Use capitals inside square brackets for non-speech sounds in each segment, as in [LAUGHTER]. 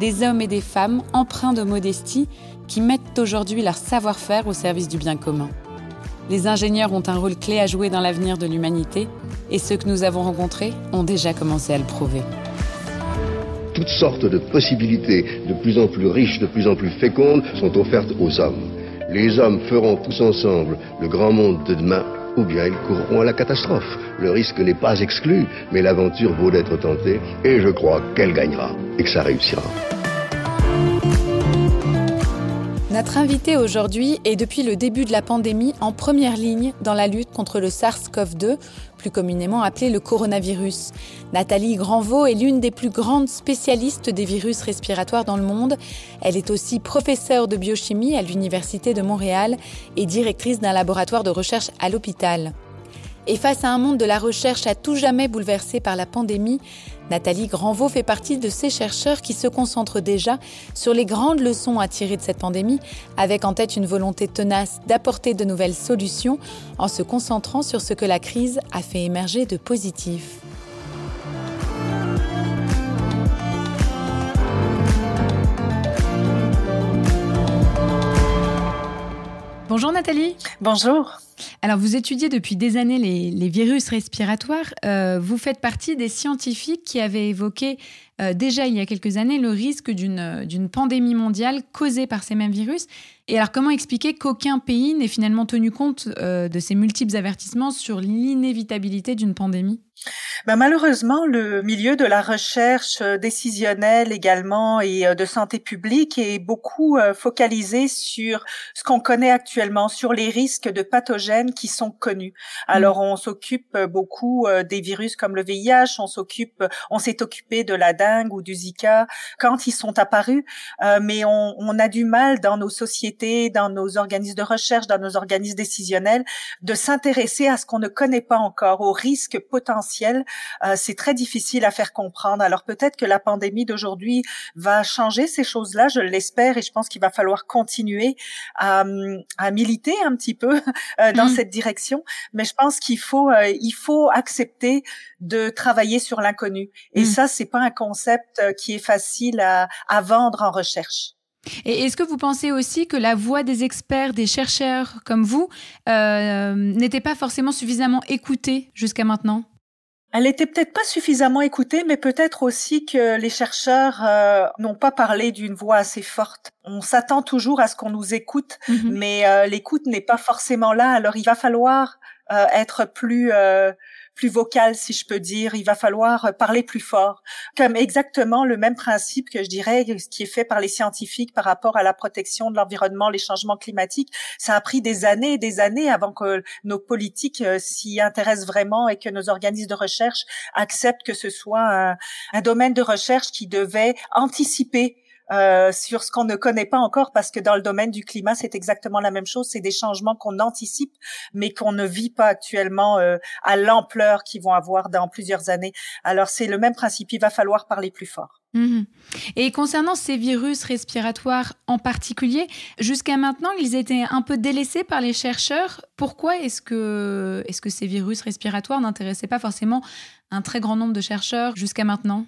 Des hommes et des femmes empreints de modestie qui mettent aujourd'hui leur savoir-faire au service du bien commun. Les ingénieurs ont un rôle clé à jouer dans l'avenir de l'humanité et ceux que nous avons rencontrés ont déjà commencé à le prouver. Toutes sortes de possibilités de plus en plus riches, de plus en plus fécondes sont offertes aux hommes. Les hommes feront tous ensemble le grand monde de demain ou bien ils courront à la catastrophe. Le risque n'est pas exclu, mais l'aventure vaut d'être tentée et je crois qu'elle gagnera et que ça réussira. Notre invité aujourd'hui est depuis le début de la pandémie en première ligne dans la lutte contre le SARS-CoV-2, plus communément appelé le coronavirus. Nathalie Granvaux est l'une des plus grandes spécialistes des virus respiratoires dans le monde. Elle est aussi professeure de biochimie à l'Université de Montréal et directrice d'un laboratoire de recherche à l'hôpital. Et face à un monde de la recherche à tout jamais bouleversé par la pandémie, Nathalie Granvaux fait partie de ces chercheurs qui se concentrent déjà sur les grandes leçons à tirer de cette pandémie, avec en tête une volonté tenace d'apporter de nouvelles solutions en se concentrant sur ce que la crise a fait émerger de positif. Bonjour Nathalie. Bonjour. Alors vous étudiez depuis des années les, virus respiratoires. Euh, vous faites partie des scientifiques qui avaient évoqué euh, déjà il y a quelques années le risque d'une pandémie mondiale causée par ces mêmes virus. Et alors comment expliquer qu'aucun pays n'ait finalement tenu compte euh, de ces multiples avertissements sur l'inévitabilité d'une pandémie? Ben malheureusement, le milieu de la recherche euh, décisionnelle également et euh, de santé publique est beaucoup euh, focalisé sur ce qu'on connaît actuellement, sur les risques de pathogènes qui sont connus. Alors, on s'occupe beaucoup des virus comme le VIH, on s'occupe, on s'est occupé de la dengue ou du Zika quand ils sont apparus, mais on, on a du mal dans nos sociétés, dans nos organismes de recherche, dans nos organismes décisionnels, de s'intéresser à ce qu'on ne connaît pas encore, aux risques potentiels euh, c'est très difficile à faire comprendre. Alors peut-être que la pandémie d'aujourd'hui va changer ces choses-là, je l'espère, et je pense qu'il va falloir continuer à, militer un petit peu [LAUGHS] euh, dans mmh. cette direction. Mais je pense qu'il faut, euh, il faut accepter de travailler sur l'inconnu. Et mmh. ça, c'est pas un concept qui est facile à, à vendre en recherche. Et est-ce que vous pensez aussi que la voix des experts, des chercheurs comme vous, euh, n'était pas forcément suffisamment écoutée jusqu'à maintenant? Elle était peut-être pas suffisamment écoutée, mais peut-être aussi que les chercheurs euh, n'ont pas parlé d'une voix assez forte. On s'attend toujours à ce qu'on nous écoute, mm-hmm. mais euh, l'écoute n'est pas forcément là. Alors il va falloir euh, être plus plus vocal, si je peux dire. Il va falloir euh, parler plus fort. Comme exactement le même principe que je dirais, ce qui est fait par les scientifiques par rapport à la protection de l'environnement, les changements climatiques. Ça a pris des années et des années avant que nos politiques euh, s'y intéressent vraiment et que nos organismes de recherche acceptent que ce soit un domaine de recherche qui devait anticiper euh, sur ce qu'on ne connaît pas encore, parce que dans le domaine du climat, c'est exactement la même chose. C'est des changements qu'on anticipe, mais qu'on ne vit pas actuellement euh, à l'ampleur qu'ils vont avoir dans plusieurs années. Alors c'est le même principe. Il va falloir parler plus fort. Mhm. Et concernant ces virus respiratoires en particulier, jusqu'à maintenant, ils étaient un peu délaissés par les chercheurs. Pourquoi est-ce que, est -ce que ces virus respiratoires n'intéressaient pas forcément un très grand nombre de chercheurs jusqu'à maintenant?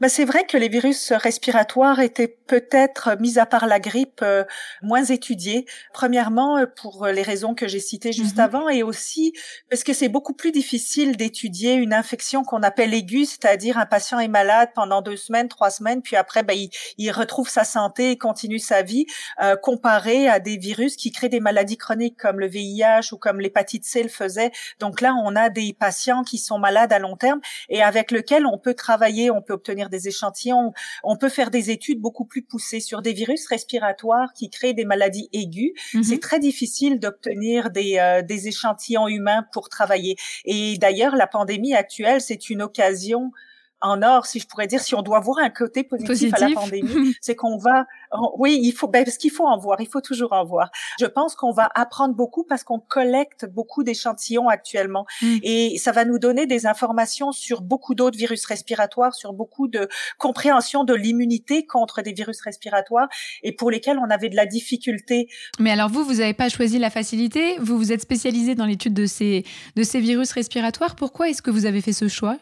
Ben, c'est vrai que les virus respiratoires étaient peut-être, mis à part la grippe, euh, moins étudiés. Premièrement, euh, pour les raisons que j'ai citées juste mmh avant, et aussi parce que c'est beaucoup plus difficile d'étudier une infection qu'on appelle aiguë, c'est-à-dire un patient est malade pendant deux semaines, trois semaines, puis après, ben, il, il retrouve sa santé et continue sa vie, euh, comparé à des virus qui créent des maladies chroniques comme le VIH ou comme l'hépatite C le faisait. Donc là, on a des patients qui sont malades à long terme et avec lesquels on peut travailler, on peut obtenir des échantillons. On peut faire des études beaucoup plus poussées sur des virus respiratoires qui créent des maladies aiguës. Mhm. C'est très difficile d'obtenir des, euh, des échantillons humains pour travailler. Et d'ailleurs, la pandémie actuelle, c'est une occasion en or, si je pourrais dire, si on doit voir un côté positif, à la pandémie, [LAUGHS] c'est qu'on va, oui, il faut, ben, parce qu'il faut en voir, il faut toujours en voir. Je pense qu'on va apprendre beaucoup parce qu'on collecte beaucoup d'échantillons actuellement, mm. et ça va nous donner des informations sur beaucoup d'autres virus respiratoires, sur beaucoup de compréhension de l'immunité contre des virus respiratoires, et pour lesquels on avait de la difficulté. Mais alors vous, vous n'avez pas choisi la facilité, vous vous êtes spécialisé dans l'étude de ces de ces virus respiratoires. Pourquoi est-ce que vous avez fait ce choix?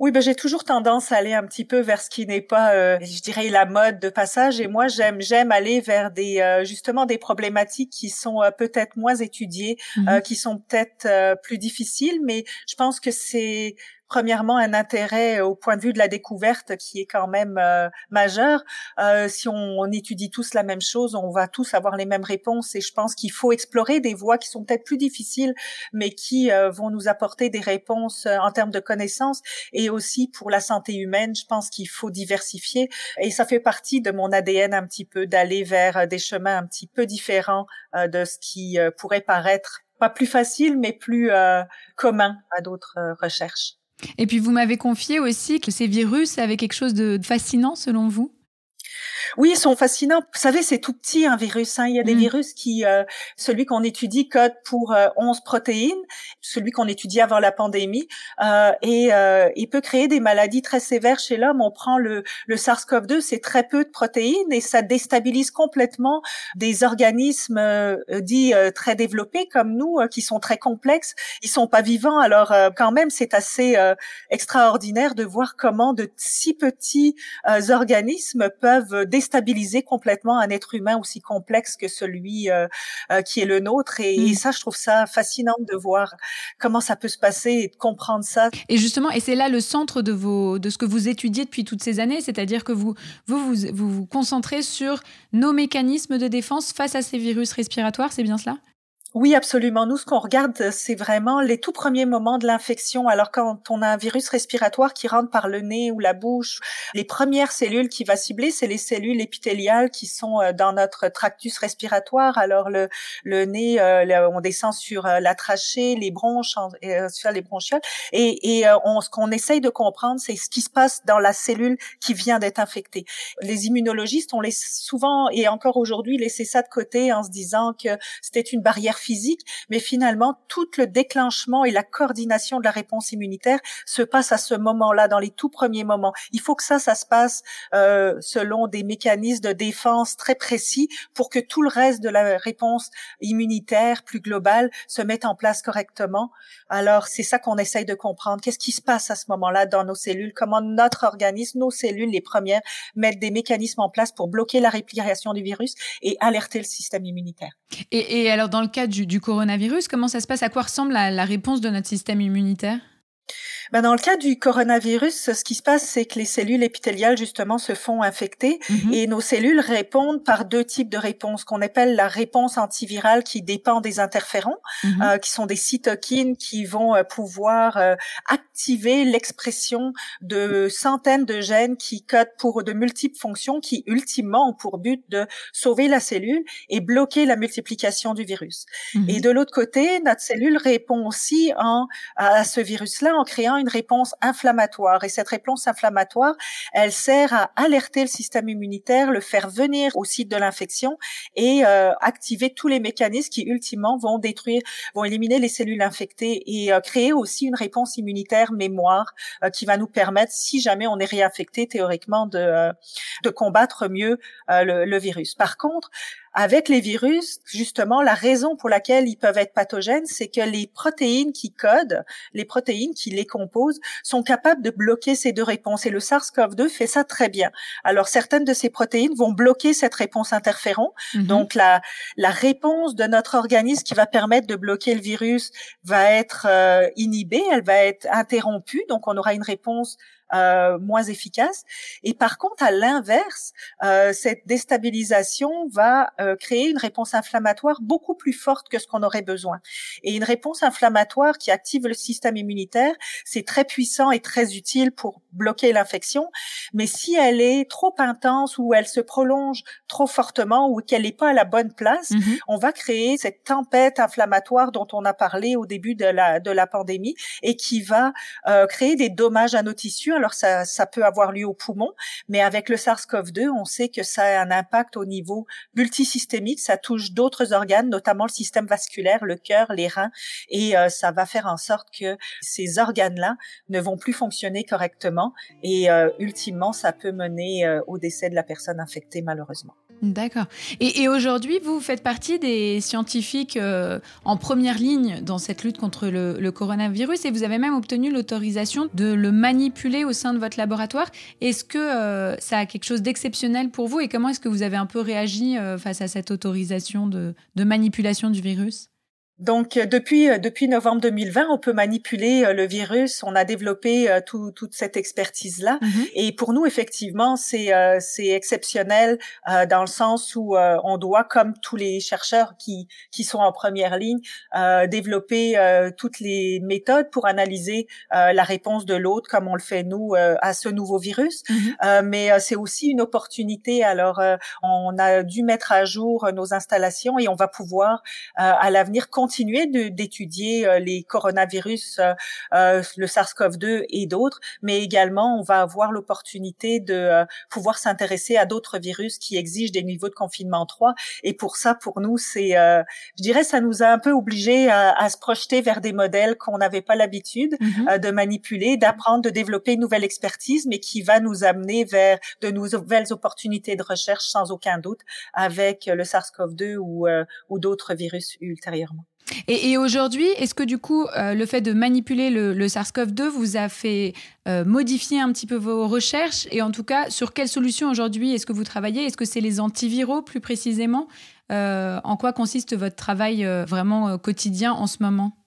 Oui, ben j'ai toujours tendance à aller un petit peu vers ce qui n'est pas, euh, je dirais, la mode de passage. Et moi, j'aime j'aime aller vers des euh, justement des problématiques qui sont euh, peut-être moins étudiées, mmh qui sont peut-être plus difficiles. Mais je pense que c'est premièrement un intérêt au point de vue de la découverte qui est quand même euh, majeur. Euh, si on, étudie tous la même chose, on va tous avoir les mêmes réponses et je pense qu'il faut explorer des voies qui sont peut-être plus difficiles, mais qui euh, vont nous apporter des réponses en termes de connaissances et aussi pour la santé humaine. Je pense qu'il faut diversifier et ça fait partie de mon ADN un petit peu d'aller vers des chemins un petit peu différents de ce qui pourrait paraître pas plus facile, mais plus commun à d'autres recherches. Et puis vous m'avez confié aussi que ces virus avaient quelque chose de fascinant selon vous? Oui, ils sont fascinants. Vous savez, c'est tout petit un virus. Hein. Il y a des mm. virus qui, euh, celui qu'on étudie code pour euh, 11 protéines, celui qu'on étudie avant la pandémie, euh, et euh, il peut créer des maladies très sévères chez l'homme. On prend le, le SARS-CoV-2, c'est très peu de protéines et ça déstabilise complètement des organismes euh, dits très développés comme nous, qui sont très complexes. Ils sont pas vivants, alors quand même, c'est assez extraordinaire de voir comment de si petits organismes peuvent déstabiliser complètement un être humain aussi complexe que celui euh, euh, qui est le nôtre. Et, et, mm. ça, je trouve ça fascinant de voir comment ça peut se passer et de comprendre ça. Et justement, et c'est là le centre de vos, de ce que vous étudiez depuis toutes ces années, c'est-à-dire que vous, vous, vous, vous vous concentrez sur nos mécanismes de défense face à ces virus respiratoires, c'est bien cela? Oui, absolument. Nous, ce qu'on regarde, c'est vraiment les tout premiers moments de l'infection. Alors, quand on a un virus respiratoire qui rentre par le nez ou la bouche, les premières cellules qui va cibler, c'est les cellules épithéliales qui sont euh, dans notre tractus respiratoire. Alors, le, le nez, euh, on descend sur euh, la trachée, les bronches, sur les bronchioles. Et, et on, ce qu'on essaye de comprendre, c'est ce qui se passe dans la cellule qui vient d'être infectée. Les immunologistes, on les souvent et encore aujourd'hui laissé ça de côté en se disant que c'était une barrière physique, mais finalement, tout le déclenchement et la coordination de la réponse immunitaire se passe à ce moment-là, dans les tout premiers moments. Il faut que ça, ça se passe euh, selon des mécanismes de défense très précis pour que tout le reste de la réponse immunitaire plus globale se mette en place correctement. Alors, c'est ça qu'on essaye de comprendre. Qu'est-ce qui se passe à ce moment-là dans nos cellules? Comment notre organisme, nos cellules, les premières, mettent des mécanismes en place pour bloquer la réplication du virus et alerter le système immunitaire? Et, et alors, dans le cas coronavirus. Comment ça se passe? À quoi ressemble la réponse de notre système immunitaire? Ben dans le cas du coronavirus, ce qui se passe, c'est que les cellules épithéliales justement se font infecter mhm. et nos cellules répondent par deux types de réponses qu'on appelle la réponse antivirale qui dépend des interférons, mhm. euh, qui sont des cytokines qui vont euh, pouvoir euh, activer l'expression de centaines de gènes qui codent pour de multiples fonctions qui ultimement ont pour but de sauver la cellule et bloquer la multiplication du virus. Mhm. Et de l'autre côté, notre cellule répond aussi en, à ce virus-là en créant une réponse inflammatoire. Et cette réponse inflammatoire, elle sert à alerter le système immunitaire, le faire venir au site de l'infection et euh, activer tous les mécanismes qui ultimement vont détruire, vont éliminer les cellules infectées et euh, créer aussi une réponse immunitaire mémoire euh, qui va nous permettre, si jamais on est réinfecté, théoriquement de, de combattre mieux le, le virus. Par contre, avec les virus, justement, la raison pour laquelle ils peuvent être pathogènes, c'est que les protéines qui codent, les protéines qui les composent, sont capables de bloquer ces deux réponses. Et le SARS-CoV-2 fait ça très bien. Alors, certaines de ces protéines vont bloquer cette réponse interféron. Mhm. Donc, la, la réponse de notre organisme qui va permettre de bloquer le virus va être euh, inhibée, elle va être interrompue. Donc, on aura une réponse euh, moins efficace. Et par contre, à l'inverse, euh, cette déstabilisation va euh, créer une réponse inflammatoire beaucoup plus forte que ce qu'on aurait besoin. Et une réponse inflammatoire qui active le système immunitaire, c'est très puissant et très utile pour bloquer l'infection. Mais si elle est trop intense ou elle se prolonge trop fortement ou qu'elle n'est pas à la bonne place, mm-hmm. on va créer cette tempête inflammatoire dont on a parlé au début de la, de la pandémie et qui va euh, créer des dommages à nos tissus alors ça, ça peut avoir lieu au poumon, mais avec le SARS-CoV-2, on sait que ça a un impact au niveau multisystémique, ça touche d'autres organes, notamment le système vasculaire, le cœur, les reins, et euh, ça va faire en sorte que ces organes-là ne vont plus fonctionner correctement, et euh, ultimement, ça peut mener euh, au décès de la personne infectée, malheureusement. D'accord. Et, aujourd'hui, vous faites partie des scientifiques euh, en première ligne dans cette lutte contre le, coronavirus et vous avez même obtenu l'autorisation de le manipuler au sein de votre laboratoire. Est-ce que euh, ça a quelque chose d'exceptionnel pour vous et comment est-ce que vous avez un peu réagi euh, face à cette autorisation de manipulation du virus? Donc euh, depuis euh, depuis novembre 2020, on peut manipuler euh, le virus. On a développé tout, toute cette expertise là. Mm-hmm. Et pour nous, effectivement, c'est c'est exceptionnel dans le sens où on doit, comme tous les chercheurs qui qui sont en première ligne, développer toutes les méthodes pour analyser la réponse de l'autre, comme on le fait nous à ce nouveau virus. Mm-hmm. mais c'est aussi une opportunité. Alors, on a dû mettre à jour nos installations et on va pouvoir à l'avenir continuer d'étudier euh, les coronavirus, euh, euh, le SARS-CoV-2 et d'autres, mais également on va avoir l'opportunité de pouvoir s'intéresser à d'autres virus qui exigent des niveaux de confinement 3. Et pour ça, pour nous, c'est, je dirais, ça nous a un peu obligés à, se projeter vers des modèles qu'on n'avait pas l'habitude mm-hmm. de manipuler, d'apprendre, de développer une nouvelle expertise, mais qui va nous amener vers de nouvelles opportunités de recherche sans aucun doute avec le SARS-CoV-2 ou, ou d'autres virus ultérieurement. Et, aujourd'hui, est-ce que du coup, euh, le fait de manipuler le, SARS-CoV-2 vous a fait euh, modifier un petit peu vos recherches Et en tout cas, sur quelles solutions aujourd'hui est-ce que vous travaillez? Est-ce que c'est les antiviraux plus précisément? Euh, En quoi consiste votre travail vraiment quotidien en ce moment?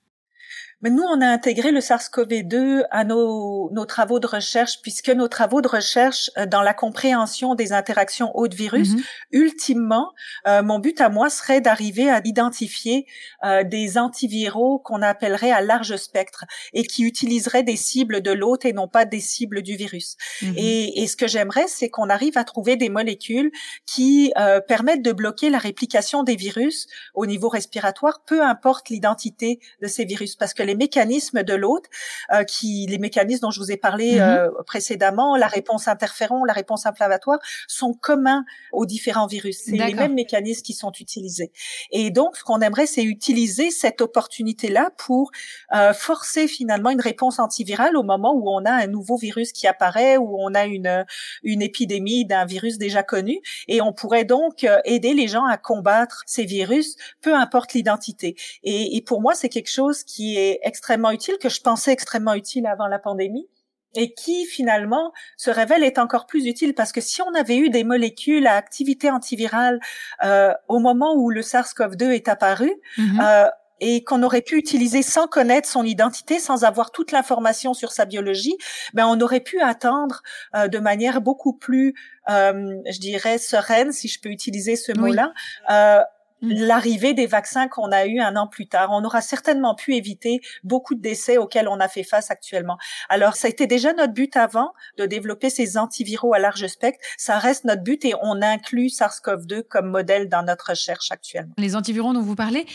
Mais nous, on a intégré le SARS-CoV-2 à nos, nos, travaux de recherche, puisque nos travaux de recherche euh, dans la compréhension des interactions hôte-virus, mm-hmm. ultimement, euh, mon but à moi serait d'arriver à identifier euh, des antiviraux qu'on appellerait à large spectre et qui utiliseraient des cibles de l'hôte et non pas des cibles du virus. Mm-hmm. Et, et, ce que j'aimerais, c'est qu'on arrive à trouver des molécules qui permettent de bloquer la réplication des virus au niveau respiratoire, peu importe l'identité de ces virus, parce que les mécanismes de l'hôte, euh, qui les mécanismes dont je vous ai parlé mm-hmm. euh, précédemment, la réponse interféron, la réponse inflammatoire, sont communs aux différents virus. C'est les mêmes mécanismes qui sont utilisés. Et donc, ce qu'on aimerait, c'est utiliser cette opportunité-là pour euh, forcer finalement une réponse antivirale au moment où on a un nouveau virus qui apparaît, où on a une une épidémie d'un virus déjà connu, et on pourrait donc aider les gens à combattre ces virus, peu importe l'identité. Et, et pour moi, c'est quelque chose qui est extrêmement utile, que je pensais extrêmement utile avant la pandémie et qui finalement se révèle être encore plus utile parce que si on avait eu des molécules à activité antivirale euh, au moment où le SARS-CoV-2 est apparu, mm-hmm. euh, et qu'on aurait pu utiliser sans connaître son identité, sans avoir toute l'information sur sa biologie, ben on aurait pu attendre euh, de manière beaucoup plus, je dirais, sereine, si je peux utiliser ce mot-là, Mmh. L'arrivée des vaccins qu'on a eu un an plus tard. On aura certainement pu éviter beaucoup de décès auxquels on a fait face actuellement. Alors, ça a été déjà notre but avant de développer ces antiviraux à large spectre. Ça reste notre but et on inclut SARS-CoV-2 comme modèle dans notre recherche actuellement. Les antiviraux dont vous parlez,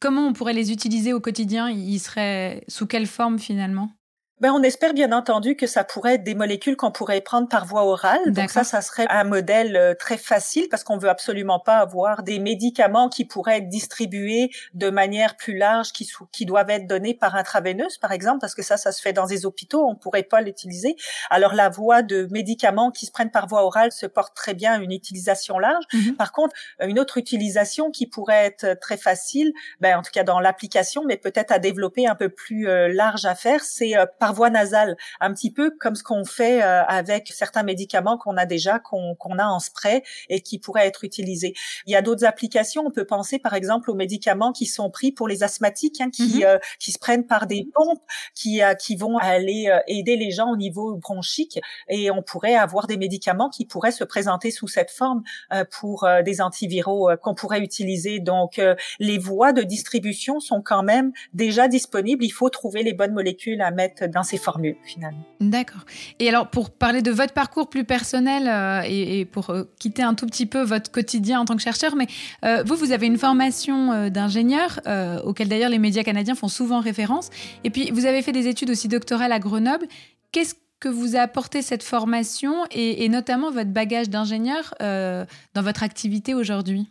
comment on pourrait les utiliser au quotidien? Ils seraient sous quelle forme finalement? Ben, on espère bien entendu que ça pourrait être des molécules qu'on pourrait prendre par voie orale. Donc ça, ça serait un modèle euh, très facile parce qu'on veut absolument pas avoir des médicaments qui pourraient être distribués de manière plus large, qui, qui doivent être donnés par intraveineuse, par exemple, parce que ça, ça se fait dans des hôpitaux, on pourrait pas l'utiliser. Alors la voie de médicaments qui se prennent par voie orale se porte très bien à une utilisation large. Mm-hmm. Par contre, une autre utilisation qui pourrait être très facile, ben, en tout cas dans l'application, mais peut-être à développer un peu plus euh, large à faire, c'est euh, par voie nasale, un petit peu comme ce qu'on fait euh, avec certains médicaments qu'on a déjà, qu'on a en spray et qui pourraient être utilisés. Il y a d'autres applications. On peut penser par exemple aux médicaments qui sont pris pour les asthmatiques, hein, qui, mm-hmm. euh, qui se prennent par des pompes, qui, euh, qui vont aller aider les gens au niveau bronchique. Et on pourrait avoir des médicaments qui pourraient se présenter sous cette forme pour des antiviraux qu'on pourrait utiliser. Donc les voies de distribution sont quand même déjà disponibles. Il faut trouver les bonnes molécules à mettre dans ces formules finalement. D'accord. Et alors pour parler de votre parcours plus personnel euh, et, pour euh, quitter un tout petit peu votre quotidien en tant que chercheur, mais euh, vous, vous avez une formation d'ingénieur auquel d'ailleurs les médias canadiens font souvent référence. Et puis vous avez fait des études aussi doctorales à Grenoble. Qu'est-ce que vous a apporté cette formation et, et notamment votre bagage d'ingénieur dans votre activité aujourd'hui?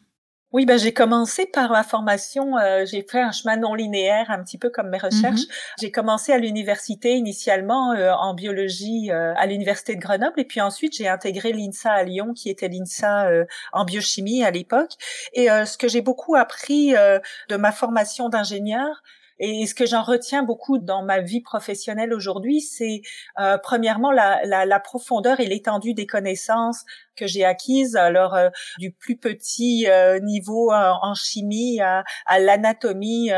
Oui, ben j'ai commencé par ma formation. Euh, j'ai fait un chemin non linéaire, un petit peu comme mes recherches. Mm-hmm. J'ai commencé à l'université initialement euh, en biologie euh, à l'université de Grenoble, et puis ensuite j'ai intégré l'INSA à Lyon, qui était l'INSA en biochimie à l'époque. Et ce que j'ai beaucoup appris de ma formation d'ingénieur, et ce que j'en retiens beaucoup dans ma vie professionnelle aujourd'hui, c'est euh, premièrement la, la, la, profondeur et l'étendue des connaissances que j'ai acquises, alors euh, du plus petit euh, niveau en chimie à, à l'anatomie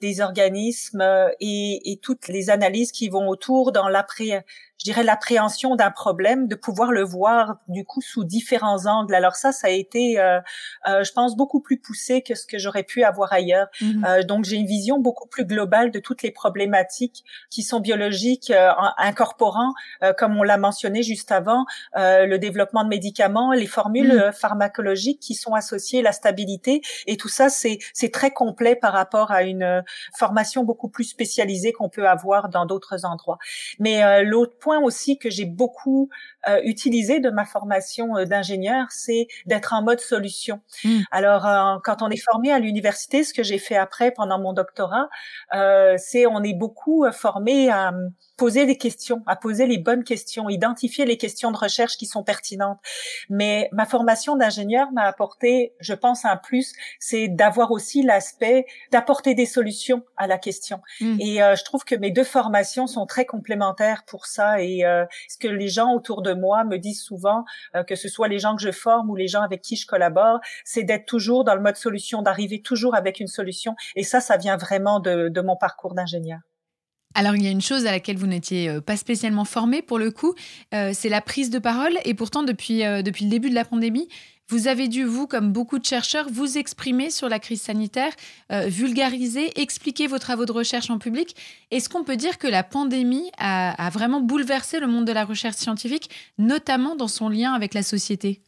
des organismes et, et, toutes les analyses qui vont autour dans l'après je dirais l'appréhension d'un problème, de pouvoir le voir du coup sous différents angles. Alors ça, ça a été, euh, euh, je pense, beaucoup plus poussé que ce que j'aurais pu avoir ailleurs. Mhm. Euh, donc j'ai une vision beaucoup plus globale de toutes les problématiques qui sont biologiques, euh, incorporant, euh, comme on l'a mentionné juste avant, euh, le développement de médicaments, les formules mhm. pharmacologiques qui sont associées, la stabilité, et tout ça, c'est c'est très complet par rapport à une formation beaucoup plus spécialisée qu'on peut avoir dans d'autres endroits. Mais l'autre point aussi que j'ai beaucoup euh, utilisé de ma formation euh, d'ingénieur, c'est d'être en mode solution. Hmm. Alors, euh, quand on est formé à l'université, ce que j'ai fait après pendant mon doctorat, c'est on est beaucoup formé à poser des questions, à poser les bonnes questions, identifier les questions de recherche qui sont pertinentes. Mais ma formation d'ingénieur m'a apporté, je pense, un plus, c'est d'avoir aussi l'aspect d'apporter des solutions à la question. Hmm. Et je trouve que mes deux formations sont très complémentaires pour ça et euh, ce que les gens autour de moi me disent souvent, euh, que ce soit les gens que je forme ou les gens avec qui je collabore, c'est d'être toujours dans le mode solution, d'arriver toujours avec une solution. Et ça, ça vient vraiment de, de mon parcours d'ingénieur. Alors il y a une chose à laquelle vous n'étiez euh, pas spécialement formé pour le coup, c'est la prise de parole. Et pourtant depuis, depuis le début de la pandémie, vous avez dû, vous, comme beaucoup de chercheurs, vous exprimer sur la crise sanitaire, euh, vulgariser, expliquer vos travaux de recherche en public. Est-ce qu'on peut dire que la pandémie a, vraiment bouleversé le monde de la recherche scientifique, notamment dans son lien avec la société?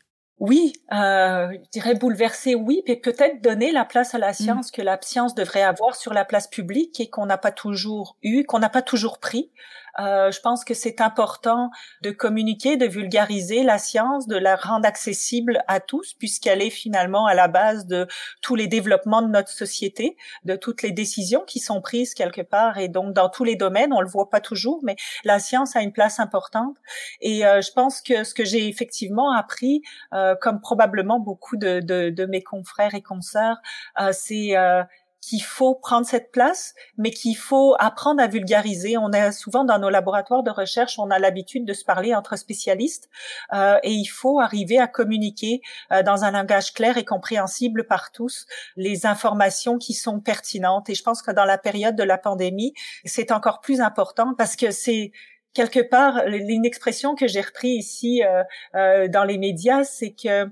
Oui, euh, je dirais bouleverser, oui, mais peut-être donner la place à la mm. science que la science devrait avoir sur la place publique et qu'on n'a pas toujours eu, qu'on n'a pas toujours pris. Euh, je pense que c'est important de communiquer, de vulgariser la science, de la rendre accessible à tous, puisqu'elle est finalement à la base de tous les développements de notre société, de toutes les décisions qui sont prises quelque part, et donc dans tous les domaines, on le voit pas toujours, mais la science a une place importante. Et euh, je pense que ce que j'ai effectivement appris, euh, comme probablement beaucoup de, de, de, mes confrères et consoeurs, euh, c'est qu'il faut prendre cette place, mais qu'il faut apprendre à vulgariser. On est souvent dans nos laboratoires de recherche, on a l'habitude de se parler entre spécialistes, euh, et il faut arriver à communiquer euh, dans un langage clair et compréhensible par tous les informations qui sont pertinentes. Et je pense que dans la période de la pandémie, c'est encore plus important parce que c'est quelque part une expression que j'ai repris ici euh, euh dans les médias, c'est que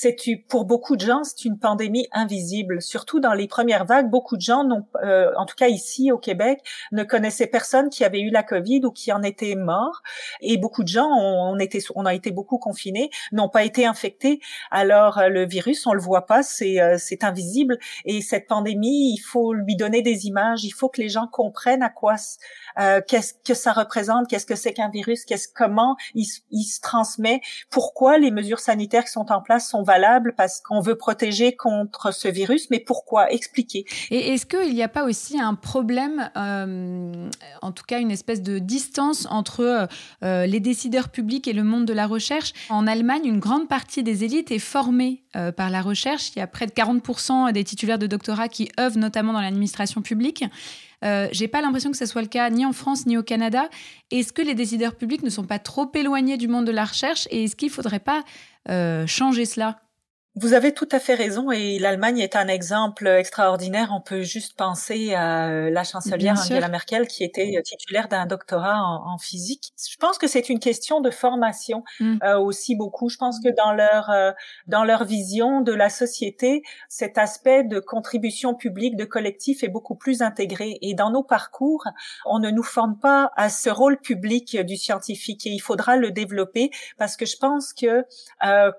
c'est pour beaucoup de gens, c'est une pandémie invisible. Surtout dans les premières vagues, beaucoup de gens, n'ont, euh, en tout cas ici au Québec, ne connaissaient personne qui avait eu la COVID ou qui en était mort. Et beaucoup de gens, on, était, on a été beaucoup confinés, n'ont pas été infectés. Alors euh, le virus, on le voit pas, c'est euh, invisible. Et cette pandémie, il faut lui donner des images. Il faut que les gens comprennent à quoi euh, qu'est-ce que ça représente, qu'est-ce que c'est qu'un virus, qu'est-ce comment il, se transmet, pourquoi les mesures sanitaires qui sont en place sont valables parce qu'on veut protéger contre ce virus, mais pourquoi Expliquer? Et est-ce qu'il n'y a pas aussi un problème, euh, en tout cas une espèce de distance entre euh, les décideurs publics et le monde de la recherche? En Allemagne, une grande partie des élites est formée euh, par la recherche. Il y a près de 40% des titulaires de doctorat qui œuvrent notamment dans l'administration publique. Euh, j'ai pas l'impression que ce soit le cas ni en France ni au Canada. Est-ce que les décideurs publics ne sont pas trop éloignés du monde de la recherche? Et est-ce qu'il faudrait pas changer cela vous avez tout à fait raison et l'Allemagne est un exemple extraordinaire. On peut juste penser à euh, la chancelière Angela Merkel qui était euh, titulaire d'un doctorat en, physique. Je pense que c'est une question de formation mm. euh, aussi beaucoup. Je pense que dans leur dans leur vision de la société, cet aspect de contribution publique, de collectif est beaucoup plus intégré. Et dans nos parcours, on ne nous forme pas à ce rôle public du scientifique et il faudra le développer parce que je pense que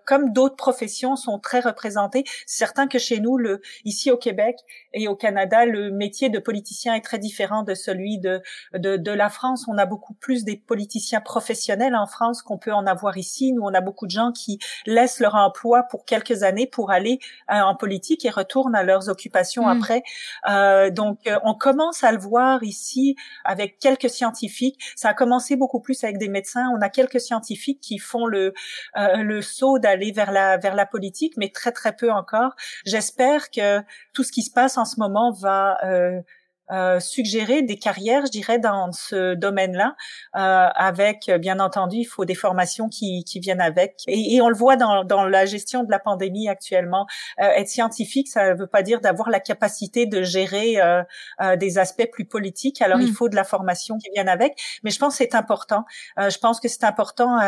comme d'autres professions sont très représentés. C'est certain que chez nous, le, ici au Québec et au Canada, le métier de politicien est très différent de celui de, de, de la France. On a beaucoup plus des politiciens professionnels en France qu'on peut en avoir ici. Nous, on a beaucoup de gens qui laissent leur emploi pour quelques années pour aller euh, en politique et retournent à leurs occupations mm. après. Euh, donc, euh, on commence à le voir ici avec quelques scientifiques. Ça a commencé beaucoup plus avec des médecins. On a quelques scientifiques qui font le, euh, le saut d'aller vers la, vers la politique mais très très peu encore. J'espère que tout ce qui se passe en ce moment va euh, euh, suggérer des carrières, je dirais, dans ce domaine-là, euh, avec, bien entendu, il faut des formations qui, qui viennent avec. Et, et, on le voit dans, dans la gestion de la pandémie actuellement. Euh, être scientifique, ça ne veut pas dire d'avoir la capacité de gérer euh, euh, des aspects plus politiques. Alors, il mm. faut de la formation qui vienne avec. Mais je pense que c'est important. je pense que c'est important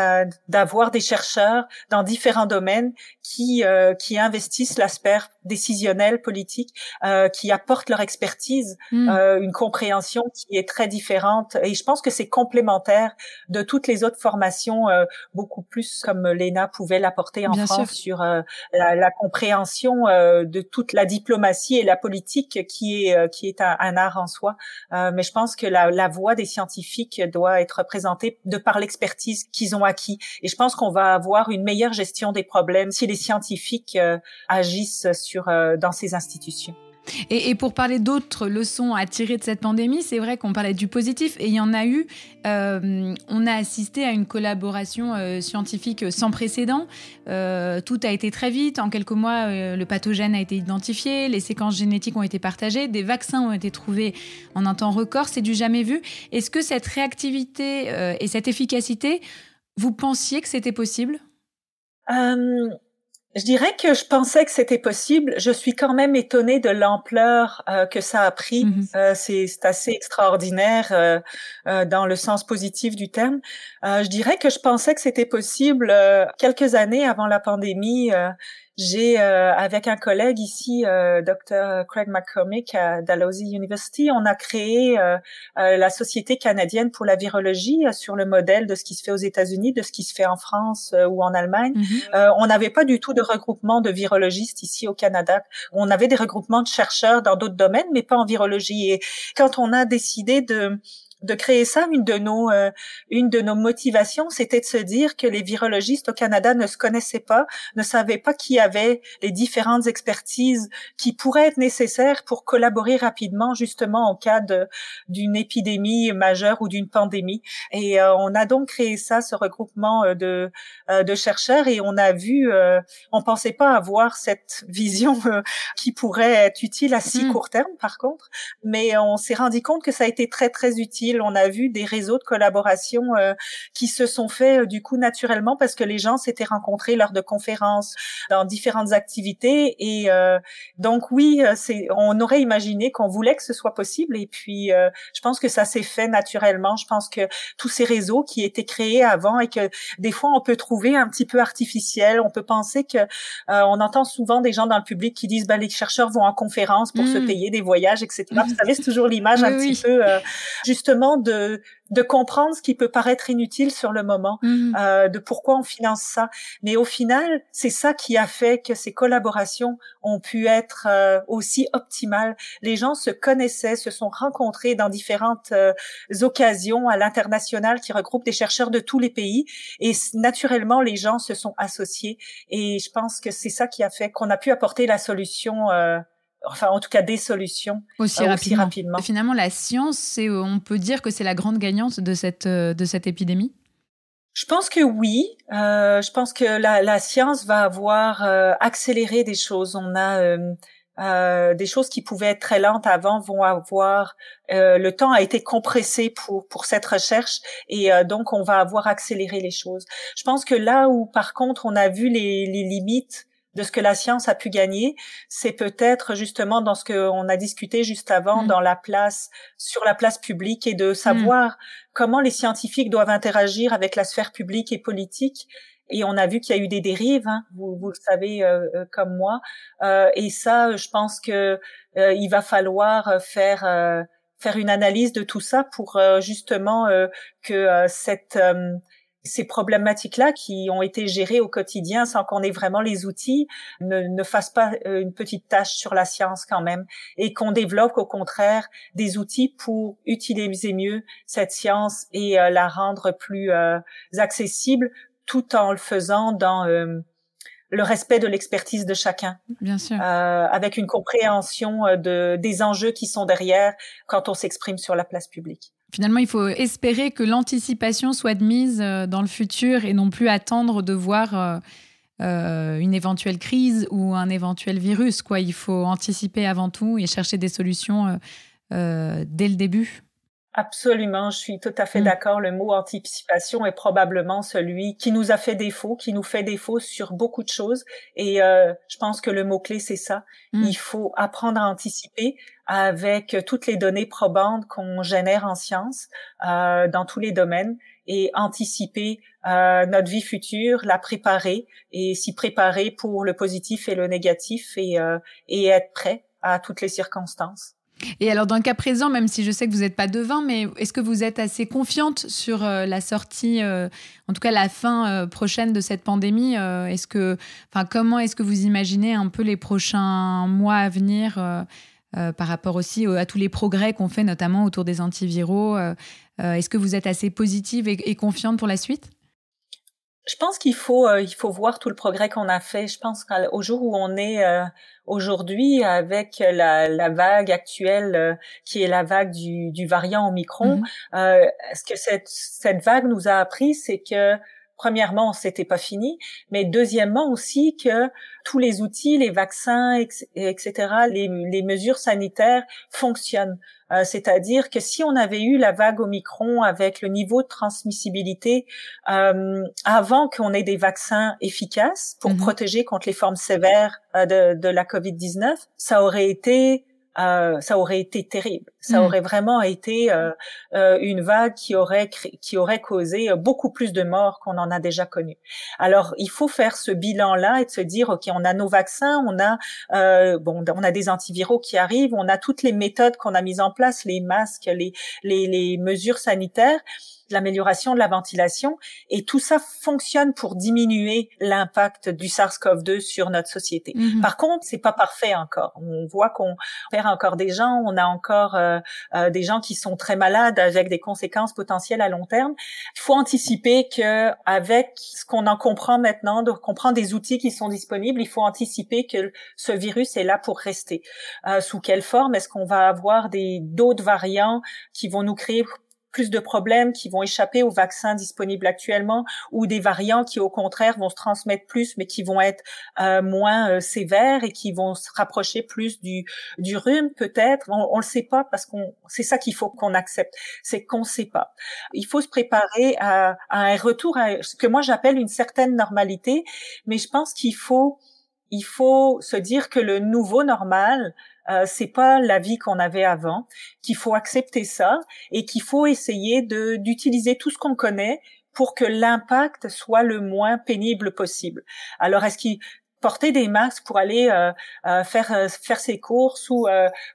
d'avoir des chercheurs dans différents domaines qui, qui investissent l'aspect décisionnel, politique, qui apportent leur expertise. Mm. Euh, une compréhension qui est très différente. Et je pense que c'est complémentaire de toutes les autres formations, euh, beaucoup plus comme l'ENA pouvait l'apporter en France sur euh, la, la, compréhension de toute la diplomatie et la politique qui est qui est un, art en soi. mais je pense que la, la voix des scientifiques doit être représentée de par l'expertise qu'ils ont acquis. Et je pense qu'on va avoir une meilleure gestion des problèmes si les scientifiques agissent sur dans ces institutions. Et, pour parler d'autres leçons à tirer de cette pandémie, c'est vrai qu'on parlait du positif et il y en a eu. Euh, on a assisté à une collaboration euh, scientifique sans précédent. Euh, tout a été très vite. En quelques mois, le pathogène a été identifié, les séquences génétiques ont été partagées, des vaccins ont été trouvés en un temps record. C'est du jamais vu. Est-ce que cette réactivité et cette efficacité, vous pensiez que c'était possible? Je dirais que je pensais que c'était possible. Je suis quand même étonnée de l'ampleur euh, que ça a pris. Mm-hmm. euh, c'est assez extraordinaire euh, dans le sens positif du terme. Je dirais que je pensais que c'était possible quelques années avant la pandémie. J'ai, euh, avec un collègue ici, euh, Dr. Craig McCormick à Dalhousie University, on a créé euh, euh, la Société canadienne pour la virologie sur le modèle de ce qui se fait aux États-Unis, de ce qui se fait en France ou en Allemagne. Mm-hmm. on n'avait pas du tout de regroupement de virologistes ici au Canada. On avait des regroupements de chercheurs dans d'autres domaines, mais pas en virologie. Et quand on a décidé de de créer ça, une de nos, euh, une de nos motivations, c'était de se dire que les virologistes au Canada ne se connaissaient pas, ne savaient pas qui avait les différentes expertises qui pourraient être nécessaires pour collaborer rapidement, justement, en cas d'une épidémie majeure ou d'une pandémie. Et euh, on a donc créé ça, ce regroupement euh, de, de chercheurs, et on a vu, on pensait pas avoir cette vision qui pourrait être utile à si hmm. court terme, par contre, mais on s'est rendu compte que ça a été très, très utile On a vu des réseaux de collaboration qui se sont faits du coup naturellement parce que les gens s'étaient rencontrés lors de conférences, dans différentes activités. Et donc oui, c'est, on aurait imaginé qu'on voulait que ce soit possible. Et puis, je pense que ça s'est fait naturellement. Je pense que tous ces réseaux qui étaient créés avant et que des fois on peut trouver un petit peu artificiel. On peut penser que on entend souvent des gens dans le public qui disent bah les chercheurs vont en conférence pour se mmh. payer des voyages, etc. Vous [LAUGHS] savez, c'est toujours l'image un petit peu justement de de comprendre ce qui peut paraître inutile sur le moment, mmh. euh, de pourquoi on finance ça. Mais au final, c'est ça qui a fait que ces collaborations ont pu être euh, aussi optimales. Les gens se connaissaient, se sont rencontrés dans différentes euh, occasions à l'international qui regroupent des chercheurs de tous les pays et naturellement les gens se sont associés et je pense que c'est ça qui a fait qu'on a pu apporter la solution euh, enfin en tout cas des solutions aussi, euh, rapidement. Finalement, la science, c'est, euh, on peut dire que c'est la grande gagnante de cette, euh, de cette épidémie? Je pense que oui. Euh, je pense que la, la science va avoir accéléré des choses. On a euh, des choses qui pouvaient être très lentes avant vont avoir le temps a été compressé pour pour cette recherche et donc on va avoir accéléré les choses. Je pense que là où par contre on a vu les, les limites de ce que la science a pu gagner, c'est peut-être justement dans ce qu'on a discuté juste avant, mm. dans la place, sur la place publique et de savoir mm. comment les scientifiques doivent interagir avec la sphère publique et politique. Et on a vu qu'il y a eu des dérives, hein, vous, vous, le savez euh, euh, comme moi. Euh, et ça, je pense que il va falloir faire faire une analyse de tout ça pour justement que cette ces problématiques-là qui ont été gérées au quotidien sans qu'on ait vraiment les outils ne, ne fassent pas euh, une petite tâche sur la science quand même et qu'on développe au contraire des outils pour utiliser mieux cette science et euh, la rendre plus euh, accessible tout en le faisant dans le respect de l'expertise de chacun. Bien sûr. avec une compréhension de, des enjeux qui sont derrière quand on s'exprime sur la place publique. Finalement, il faut espérer que l'anticipation soit de mise euh, dans le futur et non plus attendre de voir euh, euh, une éventuelle crise ou un éventuel virus. Quoi. Il faut anticiper avant tout et chercher des solutions dès le début. Absolument, je suis tout à fait mm. d'accord. Le mot anticipation est probablement celui qui nous a fait défaut, qui nous fait défaut sur beaucoup de choses. Et euh, je pense que le mot-clé, c'est ça. Mm. Il faut apprendre à anticiper avec toutes les données probantes qu'on génère en sciences euh, dans tous les domaines et anticiper euh, notre vie future, la préparer et s'y préparer pour le positif et le négatif et, euh, et être prêt à toutes les circonstances. Et alors, dans le cas présent, même si je sais que vous n'êtes pas devin, mais est-ce que vous êtes assez confiante sur euh, la sortie, euh, en tout cas la fin euh, prochaine de cette pandémie Est-ce que, comment est-ce que vous imaginez un peu les prochains mois à venir par rapport aussi à tous les progrès qu'on fait, notamment autour des antiviraux Est-ce que vous êtes assez positive et confiante pour la suite? Je pense qu'il faut euh, il faut voir tout le progrès qu'on a fait. Je pense qu'au jour où on est euh, aujourd'hui avec la, la, vague actuelle euh, qui est la vague du, du variant Omicron, mm-hmm. ce que cette cette vague nous a appris, c'est que premièrement, c'était pas fini, mais deuxièmement aussi que tous les outils, les vaccins, etc., les, les mesures sanitaires fonctionnent. Euh, c'est-à-dire que si on avait eu la vague Omicron avec le niveau de transmissibilité euh, avant qu'on ait des vaccins efficaces pour mm-hmm. protéger contre les formes sévères euh, de, de la COVID-19, ça aurait été euh, ça aurait été terrible. Ça mm. aurait vraiment été euh, euh, une vague qui aurait qui aurait causé beaucoup plus de morts qu'on en a déjà connu. Alors il faut faire ce bilan-là et de se dire ok on a nos vaccins, on a bon on a des antiviraux qui arrivent, on a toutes les méthodes qu'on a mises en place, les masques, les les, les mesures sanitaires l'amélioration de la ventilation et tout ça fonctionne pour diminuer l'impact du SARS-CoV-2 sur notre société. Mhm. Par contre, c'est pas parfait encore. On voit qu'on perd encore des gens, on a encore euh, euh, des gens qui sont très malades avec des conséquences potentielles à long terme. Il faut anticiper que avec ce qu'on en comprend maintenant, de comprendre des outils qui sont disponibles, il faut anticiper que ce virus est là pour rester. Euh, sous quelle forme? Est-ce qu'on va avoir des d'autres variants qui vont nous créer plus de problèmes qui vont échapper aux vaccins disponibles actuellement ou des variants qui au contraire vont se transmettre plus mais qui vont être euh, moins euh, sévères et qui vont se rapprocher plus du du rhume peut-être. On, on le sait pas parce qu'on c'est ça qu'il faut qu'on accepte c'est qu'on sait pas. Il faut se préparer à, à un retour à ce que moi j'appelle une certaine normalité mais je pense qu'il faut il faut se dire que le nouveau normal, euh, c'est pas la vie qu'on avait avant, qu'il faut accepter ça et qu'il faut essayer de d'utiliser tout ce qu'on connaît pour que l'impact soit le moins pénible possible. Alors, est-ce qu'il porter des masques pour aller euh, euh, faire euh, faire ses courses ou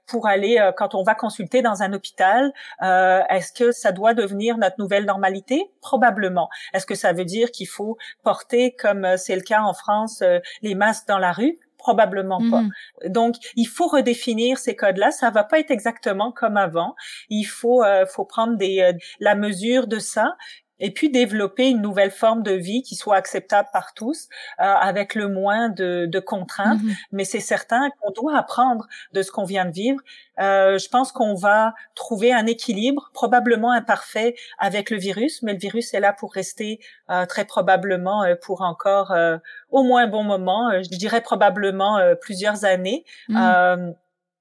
pour aller quand on va consulter dans un hôpital est-ce que ça doit devenir notre nouvelle normalité? Probablement est-ce que ça veut dire qu'il faut porter comme c'est le cas en France les masques dans la rue? Probablement pas. Mhm. Donc, il faut redéfinir ces codes-là. Ça va pas être exactement comme avant. Il faut, faut prendre des, la mesure de ça et puis développer une nouvelle forme de vie qui soit acceptable par tous, euh, avec le moins de, de contraintes. Mm-hmm. Mais c'est certain qu'on doit apprendre de ce qu'on vient de vivre. Euh, je pense qu'on va trouver un équilibre, probablement imparfait, avec le virus, mais le virus est là pour rester euh, très probablement euh, pour encore euh, au moins un bon moment, je dirais probablement plusieurs années. Mm.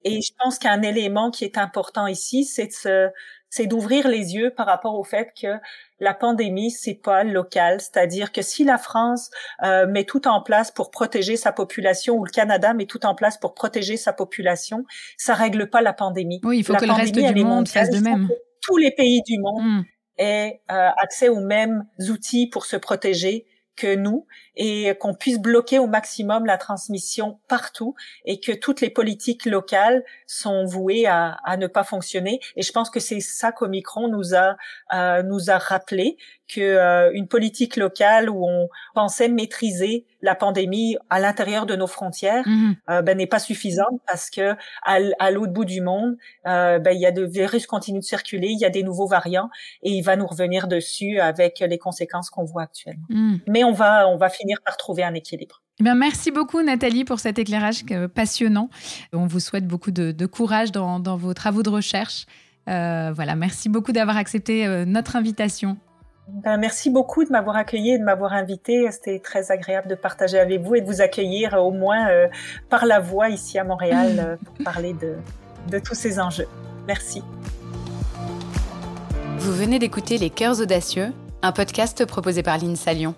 et je pense qu'un élément qui est important ici, c'est de se c'est d'ouvrir les yeux par rapport au fait que la pandémie c'est pas local, c'est-à-dire que si la France euh, met tout en place pour protéger sa population ou le Canada met tout en place pour protéger sa population, ça règle pas la pandémie. Oui, il faut que le reste du monde fasse de même. Tous les pays du monde hmm. aient euh, accès aux mêmes outils pour se protéger que nous et qu'on puisse bloquer au maximum la transmission partout et que toutes les politiques locales sont vouées à, ne pas fonctionner. Et je pense que c'est ça qu'Omicron nous a euh, nous a rappelé que euh, une politique locale où on pensait maîtriser la pandémie à l'intérieur de nos frontières mhm. euh, ben, n'est pas suffisante parce que à, l'autre bout du monde euh, ben, il y a de virus continuent de circuler il y a des nouveaux variants et il va nous revenir dessus avec les conséquences qu'on voit actuellement mhm. mais on va on va finir par trouver un équilibre eh bien, merci beaucoup Nathalie pour cet éclairage passionnant. On vous souhaite beaucoup de, courage dans, dans, vos travaux de recherche. voilà, merci beaucoup d'avoir accepté notre invitation. Ben, merci beaucoup de m'avoir accueilli et de m'avoir invité. C'était très agréable de partager avec vous et de vous accueillir euh, au moins euh, par la voix ici à Montréal euh, pour [LAUGHS] parler de, de tous ces enjeux. Merci. Vous venez d'écouter Les Cœurs Audacieux, un podcast proposé par l'INSA Lyon.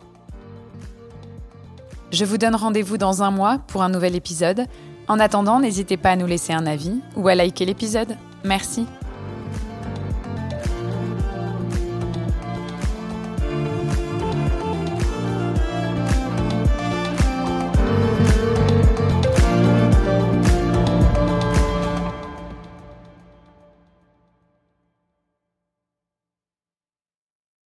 Je vous donne rendez-vous dans un mois pour un nouvel épisode. En attendant, n'hésitez pas à nous laisser un avis ou à liker l'épisode. Merci.